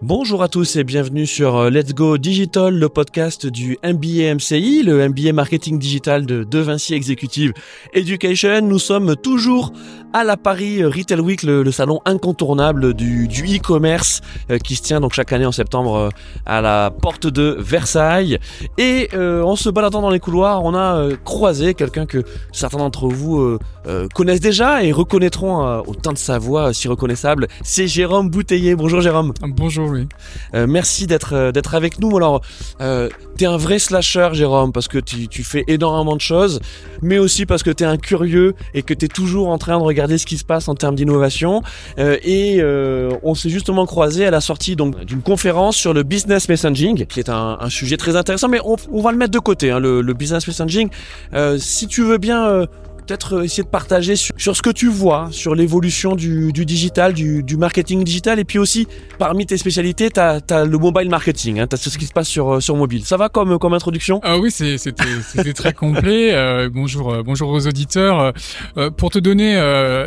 Bonjour à tous et bienvenue sur euh, Let's Go Digital, le podcast du MBA MCI, le MBA Marketing Digital de De Vinci Executive Education. Nous sommes toujours à la Paris Retail Week, le, salon incontournable du, e-commerce euh, qui se tient donc chaque année en septembre euh, à la porte de Versailles. Et en se baladant dans les couloirs, on a croisé quelqu'un que certains d'entre vous connaissent déjà et reconnaîtront au temps de sa voix si reconnaissable. C'est Jérôme Bouteiller. Bonjour Jérôme. Bonjour. Euh, merci d'être euh, d'être avec nous. Alors, euh, t'es un vrai slasher, Jérôme, parce que tu, fais énormément de choses, mais aussi parce que t'es un curieux et que t'es toujours en train de regarder ce qui se passe en termes d'innovation. et on s'est justement croisé à la sortie donc d'une conférence sur le business messaging, qui est un, sujet très intéressant, mais on, va le mettre de côté, hein, le, business messaging. si tu veux bien peut-être euh, essayer de partager sur, ce que tu vois, sur l'évolution du, digital, du, marketing digital, et puis aussi, parmi tes spécialités, tu as, le mobile marketing, hein, tu as ce qui se passe sur, euh, sur mobile. Ça va comme, comme introduction? Ah oui, c'était très complet. Euh, bonjour, bonjour aux auditeurs. pour te donner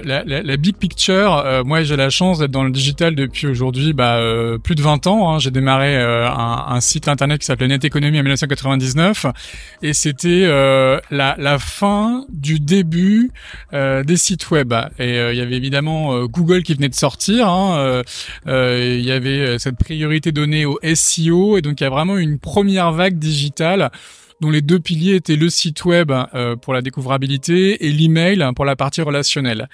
la, big picture, moi j'ai la chance d'être dans le digital depuis aujourd'hui bah, plus de 20 ans. Hein. J'ai démarré un, site internet qui s'appelait Net Economy en 1999, et c'était la fin du début euh, des sites web. Et euh, il y avait évidemment euh, Google qui venait de sortir. Hein, il y avait cette priorité donnée au SEO et donc il y a vraiment une première vague digitale dont les deux piliers étaient le site web euh, pour la découvrabilité et l'email pour la partie relationnelle.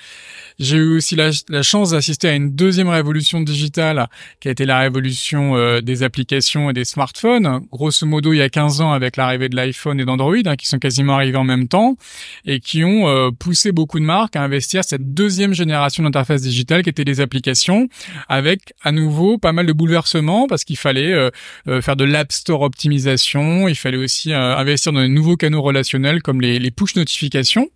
J'ai eu aussi la, chance d'assister à une deuxième révolution digitale qui a été la révolution euh, des applications et des smartphones. Grosso modo, il y a 15 ans avec l'arrivée de l'iPhone et d'Android, hein, qui sont quasiment arrivés en même temps et qui ont euh, poussé beaucoup de marques à investir cette deuxième génération d'interface digitale qui était les applications, avec à nouveau pas mal de bouleversements parce qu'il fallait faire de l'App Store optimisation, il fallait aussi investir dans de nouveaux canaux relationnels comme les, push notifications,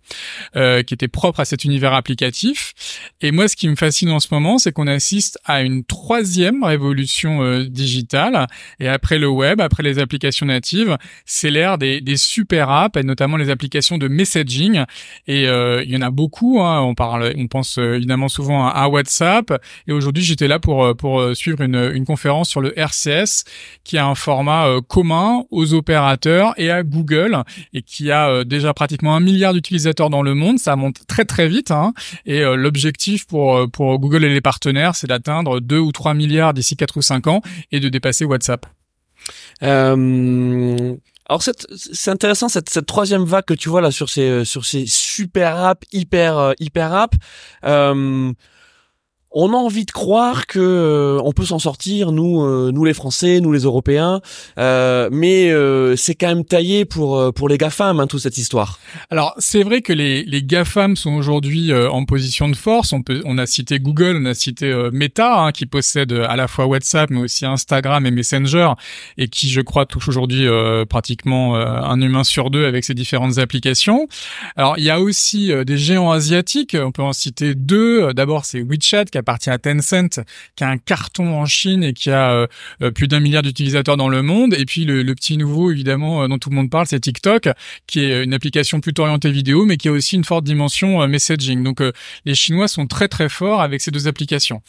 euh, qui étaient propres à cet univers applicatif. Et moi, ce qui me fascine en ce moment, c'est qu'on assiste à une troisième révolution euh, digitale. Et après le web, après les applications natives, c'est l'ère des, super apps, et notamment les applications de messaging. Et euh, il y en a beaucoup. Hein. On parle, on pense évidemment souvent à, WhatsApp. Et aujourd'hui, j'étais là pour pour suivre une, une conférence sur le RCS, qui a un format commun aux opérateurs et Google et qui a euh, déjà pratiquement un milliard d'utilisateurs dans le monde. Ça monte très très vite. Hein. Et euh, l'objectif pour, euh, pour Google et les partenaires, c'est d'atteindre 2 ou 3 milliards d'ici 4 ou 5 ans et de dépasser WhatsApp. Alors c'est intéressant cette, cette troisième vague que tu vois là sur ces sur ces super apps hyper hyper apps on a envie de croire que euh, on peut s'en sortir, nous, euh, nous les Français, nous les Européens, euh, mais c'est quand même taillé pour pour les gafam, hein, toute cette histoire. Alors c'est vrai que les les gafam sont aujourd'hui en position de force. On peut, on a cité Google, on a cité Meta, hein, qui possède à la fois WhatsApp, mais aussi Instagram et Messenger, et qui, je crois, touche aujourd'hui pratiquement un humain sur deux avec ses différentes applications. Alors il y a aussi des géants asiatiques. On peut en citer deux. D'abord c'est WeChat qui appartient à Tencent, qui a un carton en Chine et qui a euh, euh, plus d'un milliard d'utilisateurs dans le monde. Et puis le, petit nouveau, évidemment, euh, dont tout le monde parle, c'est TikTok, qui est une application plutôt orientée vidéo, mais qui a aussi une forte dimension messaging. Donc les Chinois sont très très forts avec ces deux applications.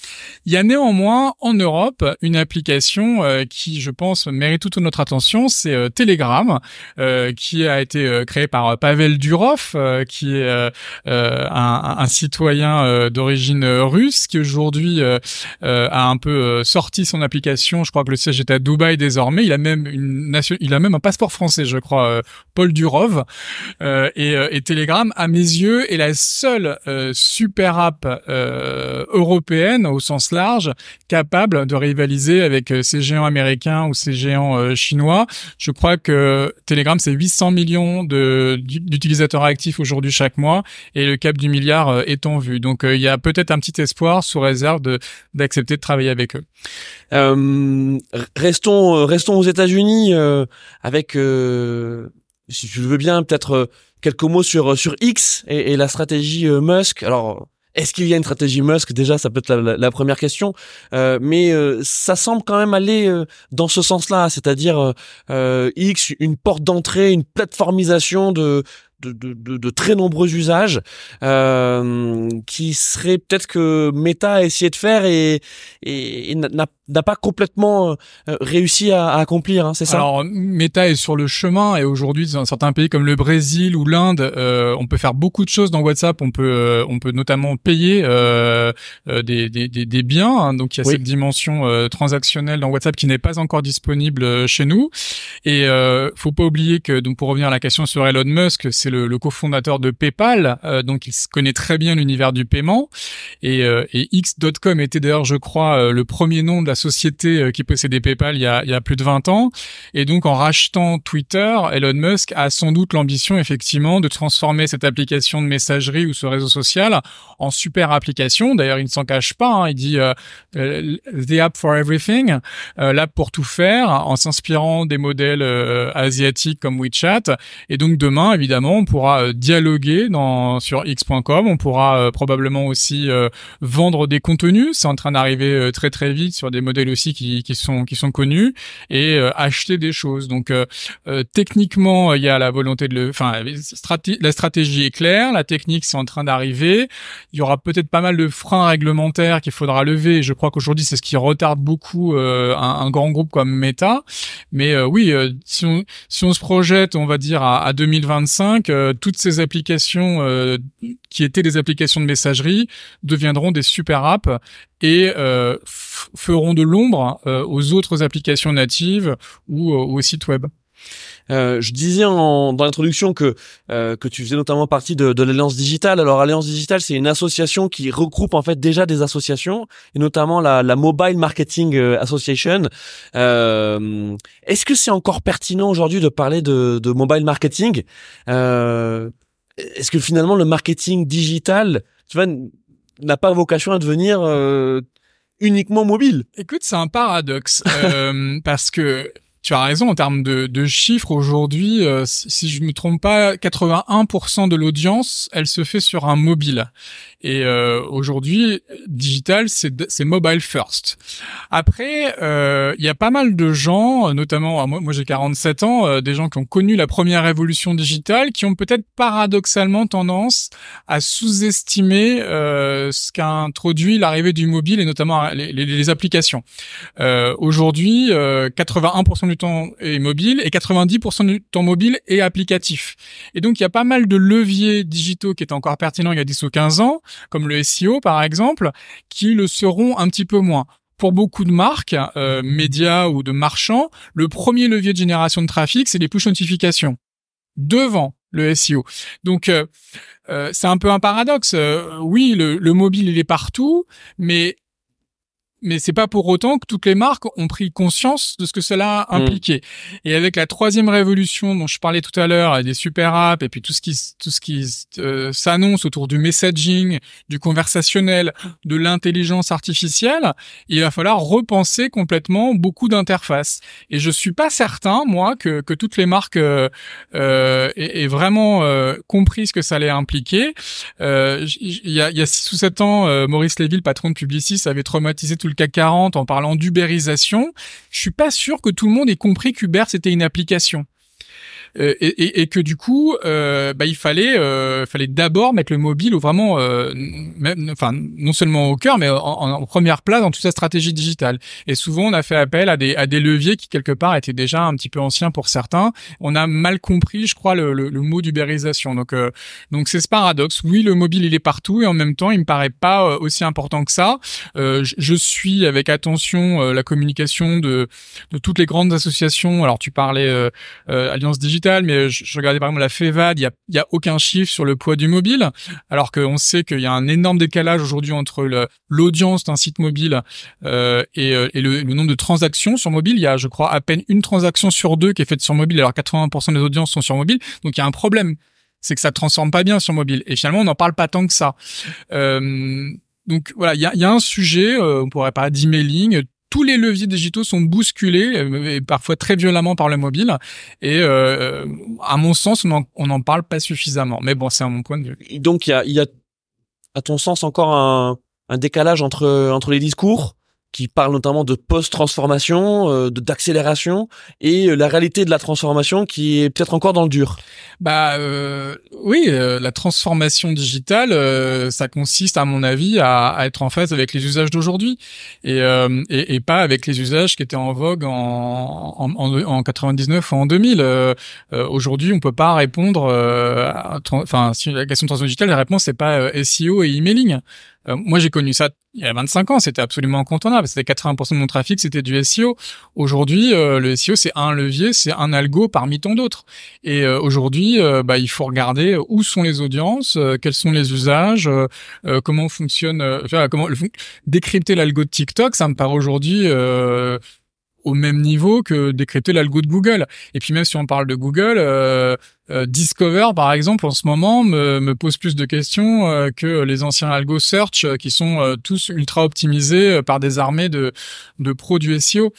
Il y a néanmoins en Europe une application qui, je pense, mérite toute notre attention, c'est Telegram, qui a été créé par Pavel Durov, qui est un, un, citoyen d'origine russe, qui aujourd'hui euh, euh, a un peu euh, sorti son application. Je crois que le siège est à Dubaï désormais. Il a même une nation, il a même un passeport français, je crois, Paul Durov. et, et Telegram, à mes yeux, est la seule super app européenne au sens large capable de rivaliser avec ces géants américains ou ces géants chinois. Je crois que Telegram, c'est 800 millions d'utilisateurs actifs aujourd'hui chaque mois et le cap du milliard est en vue. Donc il y a peut-être un petit espoir sous réserve d'accepter de travailler avec eux. Euh, restons euh, restons aux États-Unis euh, avec euh, si tu veux bien peut-être quelques mots sur sur X et, et la stratégie Musk. Alors est-ce qu'il y a une stratégie Musk? Déjà, ça peut être la, la première question, euh, mais ça semble quand même aller dans ce sens-là, c'est-à-dire euh, X, une porte d'entrée, une plateformisation de de, très nombreux usages euh, qui serait peut-être que Meta a essayé de faire et, et, n'a pas complètement euh, réussi à, accomplir, hein, c'est ça? Alors Meta est sur le chemin et aujourd'hui dans certains pays comme le Brésil ou l'Inde, euh, on peut faire beaucoup de choses dans WhatsApp. On peut on peut notamment payer des, des, des, biens, hein. donc il y a cette dimension transactionnelle dans WhatsApp qui n'est pas encore disponible chez nous. Et faut pas oublier que donc pour revenir à la question sur Elon Musk, c'est le, cofondateur de PayPal, euh, donc il connaît très bien l'univers du paiement. Et, euh, X.com était d'ailleurs, je crois, euh, le premier nom de la société qui possédait PayPal il y, a, il y a plus de 20 ans. Et donc en rachetant Twitter, Elon Musk a sans doute l'ambition effectivement de transformer cette application de messagerie ou ce réseau social en super application. D'ailleurs, il ne s'en cache pas. Hein. il dit the app for everything, l'app pour tout faire, en s'inspirant des modèles asiatiques comme WeChat. Et donc demain, évidemment, on pourra euh, dialoguer dans sur x.com, on pourra euh, probablement aussi euh, vendre des contenus, c'est en train d'arriver très très vite sur des modèles aussi qui, sont qui sont connus et acheter des choses. Donc techniquement, il y a la volonté de le enfin la stratégie est claire, la technique c'est en train d'arriver. Il y aura peut-être pas mal de freins réglementaires qu'il faudra lever, je crois qu'aujourd'hui c'est ce qui retarde beaucoup un, grand groupe comme Meta. Mais oui, si on se projette, on va dire à 2025 euh, toutes ces applications euh, qui étaient des applications de messagerie deviendront des super apps et euh, feront de l'ombre aux autres applications natives ou aux sites web. Euh, je disais en, dans l'introduction que euh, que tu faisais notamment partie de, de l'Alliance Digitale. Alors Alliance Digitale, c'est une association qui regroupe en fait déjà des associations et notamment la, la Mobile Marketing euh, Association. Euh, Est-ce que c'est encore pertinent aujourd'hui de parler de, de mobile marketing? Euh, Est-ce que finalement le marketing digital, tu vois, n'a pas vocation à devenir uniquement mobile? Écoute, c'est un paradoxe euh, parce que tu as raison en termes de, chiffres aujourd'hui. Euh, si je me trompe pas, 81% de l'audience, elle se fait sur un mobile. Et euh, aujourd'hui, digital, c'est mobile first. Après, euh, il y a pas mal de gens, notamment moi, moi j'ai 47 ans, euh, des gens qui ont connu la première révolution digitale, qui ont peut-être paradoxalement tendance à sous-estimer ce qu'a introduit l'arrivée du mobile et notamment les, les, les applications. aujourd'hui, 81% du temps est mobile et 90% du temps mobile est applicatif. Et donc il y a pas mal de leviers digitaux qui étaient encore pertinents il y a 10 ou 15 ans comme le SEO par exemple, qui le seront un petit peu moins pour beaucoup de marques, euh, médias ou de marchands, le premier levier de génération de trafic, c'est les push notifications devant le SEO. Donc euh, euh, c'est un peu un paradoxe. oui, le, le, mobile il est partout, mais mais c'est pas pour autant que toutes les marques ont pris conscience de ce que cela mm. impliqué. Et avec la troisième révolution dont je parlais tout à l'heure, des super apps et puis tout ce qui tout ce qui euh, s'annonce autour du messaging, du conversationnel, de l'intelligence artificielle, il va falloir repenser complètement beaucoup d'interfaces. Et je suis pas certain moi que que toutes les marques euh, euh aient, vraiment euh, compris ce que ça allait impliquer. Euh, il y a il y a six ou sept ans, Maurice Lévy, patron de Publicis, avait traumatisé tout le CAC 40 en parlant d'ubérisation, je suis pas sûr que tout le monde ait compris qu'Uber c'était une application. Euh, et, et, et, que du coup, euh, bah, il fallait, euh, fallait d'abord mettre le mobile vraiment, euh, même, enfin, non seulement au cœur, mais en, première place dans toute sa stratégie digitale. Et souvent, on a fait appel à des, à des leviers qui quelque part étaient déjà un petit peu anciens pour certains. On a mal compris, je crois, le, le, le mot d'ubérisation. Donc, euh, donc c'est ce paradoxe. Oui, le mobile il est partout et en même temps, il me paraît pas aussi important que ça. Je, je, suis avec attention la communication de, de toutes les grandes associations. Alors, tu parlais Alliance Digitale mais je, regardais par exemple la FEVAD, il y a, y a aucun chiffre sur le poids du mobile, alors qu'on sait qu'il y a un énorme décalage aujourd'hui entre l'audience d'un site mobile euh, et, euh, et le, le, nombre de transactions sur mobile. Il y a, je crois, à peine une transaction sur deux qui est faite sur mobile, alors 80% des audiences sont sur mobile. Donc il y a un problème, c'est que ça transforme pas bien sur mobile. Et finalement, on n'en parle pas tant que ça. Euh, donc voilà, il y a, y a, un sujet, euh, on pourrait parler d'emailing, tous les leviers digitaux sont bousculés, euh, et parfois très violemment par le mobile. Et euh, à mon sens, on n'en parle pas suffisamment. Mais bon, c'est à mon point de vue. Donc il y a, y a, à ton sens, encore un, un décalage entre entre les discours? Qui parle notamment de post-transformation, euh, d'accélération et euh, la réalité de la transformation qui est peut-être encore dans le dur. Bah euh, oui, euh, la transformation digitale, ça consiste à mon avis à, à, être en phase avec les usages d'aujourd'hui et, et, et, pas avec les usages qui étaient en vogue en, en, en, en 99 ou en 2000. aujourd'hui, on peut pas répondre. Enfin, si la question de transformation digitale, la réponse c'est pas SEO et emailing. Euh, moi, j'ai connu ça il y a 25 ans, c'était absolument incontournable. C'était 80% de mon trafic, c'était du SEO. Aujourd'hui, euh, le SEO, c'est un levier, c'est un algo parmi tant d'autres. Et euh, aujourd'hui, bah, il faut regarder où sont les audiences, quels sont les usages, comment fonctionne, comment décrypter l'algo de TikTok. Ça me paraît aujourd'hui au même niveau que décrypter l'algo de Google. Et puis même si on parle de Google, euh, Discover, par exemple, en ce moment, me, me pose plus de questions euh, que les anciens algo search euh, qui sont tous ultra optimisés par des armées de, de pros du SEO.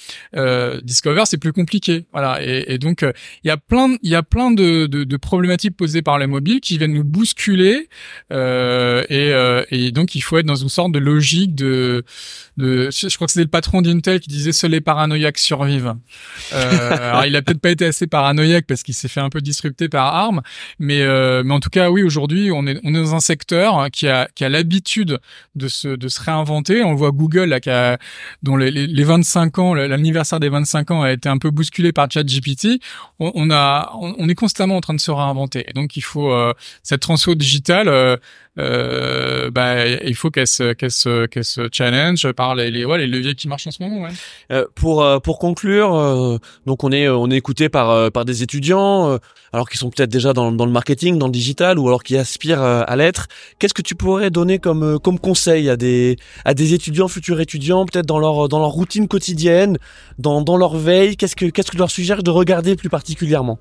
Discover, c'est plus compliqué. Voilà. Et, et donc, il y a plein, il y a plein de, de, de, problématiques posées par les mobiles qui viennent nous bousculer. et, et donc, il faut être dans une sorte de logique de, de je crois que c'était le patron d'Intel qui disait seuls les paranoïaques survivent. alors, il a peut-être pas été assez paranoïaque parce qu'il s'est fait un peu disrupter par. Mais, euh, mais en tout cas, oui, aujourd'hui, on est, on est dans un secteur qui a, qui a l'habitude de se, de se réinventer. On voit Google, là, qui dont les, les 25 ans, l'anniversaire des 25 ans a été un peu bousculé par ChatGPT. On, on a, on, est constamment en train de se réinventer. Donc, il faut euh, cette transfo digitale. Euh, euh, bah, il faut qu'elle se, qu'elle se, qu'elle se challenge par les, les, ouais, les leviers qui marchent en ce moment. Ouais. Euh, pour euh, pour conclure, euh, donc on est on est écouté par par des étudiants, alors qui sont peut-être déjà dans, dans le marketing, dans le digital, ou alors qui aspirent à l'être. Qu'est-ce que tu pourrais donner comme comme conseil à des à des étudiants, futurs étudiants, peut-être dans leur dans leur routine quotidienne, dans dans leur veille? Qu'est-ce que qu'est-ce que tu leur suggères de regarder plus particulièrement?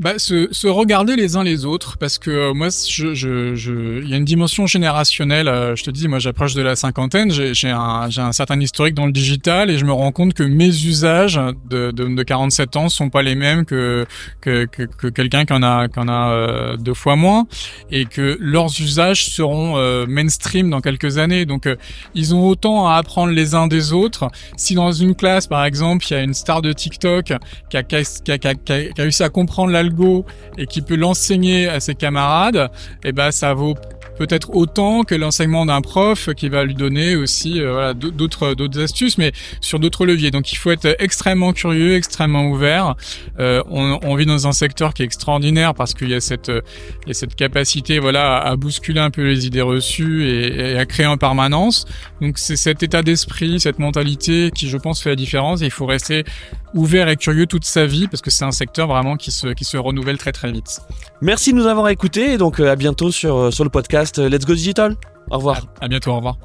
Bah, se, se, regarder les uns les autres, parce que euh, moi, je, je, je, y a une dimension générationnelle. Euh, je te dis, moi, j'approche de la cinquantaine, j'ai un, un certain historique dans le digital, et je me rends compte que mes usages de, de, de 47 ans sont pas les mêmes que que, que, que quelqu'un qui en a, qui en a euh, deux fois moins, et que leurs usages seront mainstream dans quelques années. Donc, ils ont autant à apprendre les uns des autres. Si dans une classe, par exemple, il y a une star de TikTok qui a, qui a, qui a, qui a, qui a réussi à comprendre l'algorithme et qui peut l'enseigner à ses camarades, eh ben ça vaut peut-être autant que l'enseignement d'un prof qui va lui donner aussi euh, d'autres astuces, mais sur d'autres leviers. Donc il faut être extrêmement curieux, extrêmement ouvert. Euh, on, vit dans un secteur qui est extraordinaire parce qu'il y a cette cette capacité voilà à, bousculer un peu les idées reçues et, à créer en permanence. Donc c'est cet état d'esprit, cette mentalité qui je pense fait la différence. Et il faut rester ouvert et curieux toute sa vie parce que c'est un secteur vraiment qui se renouvelle très très vite. Merci de nous avoir écoutés et donc euh, à bientôt sur le podcast Let's Go Digital. Au revoir. À, bientôt, au revoir.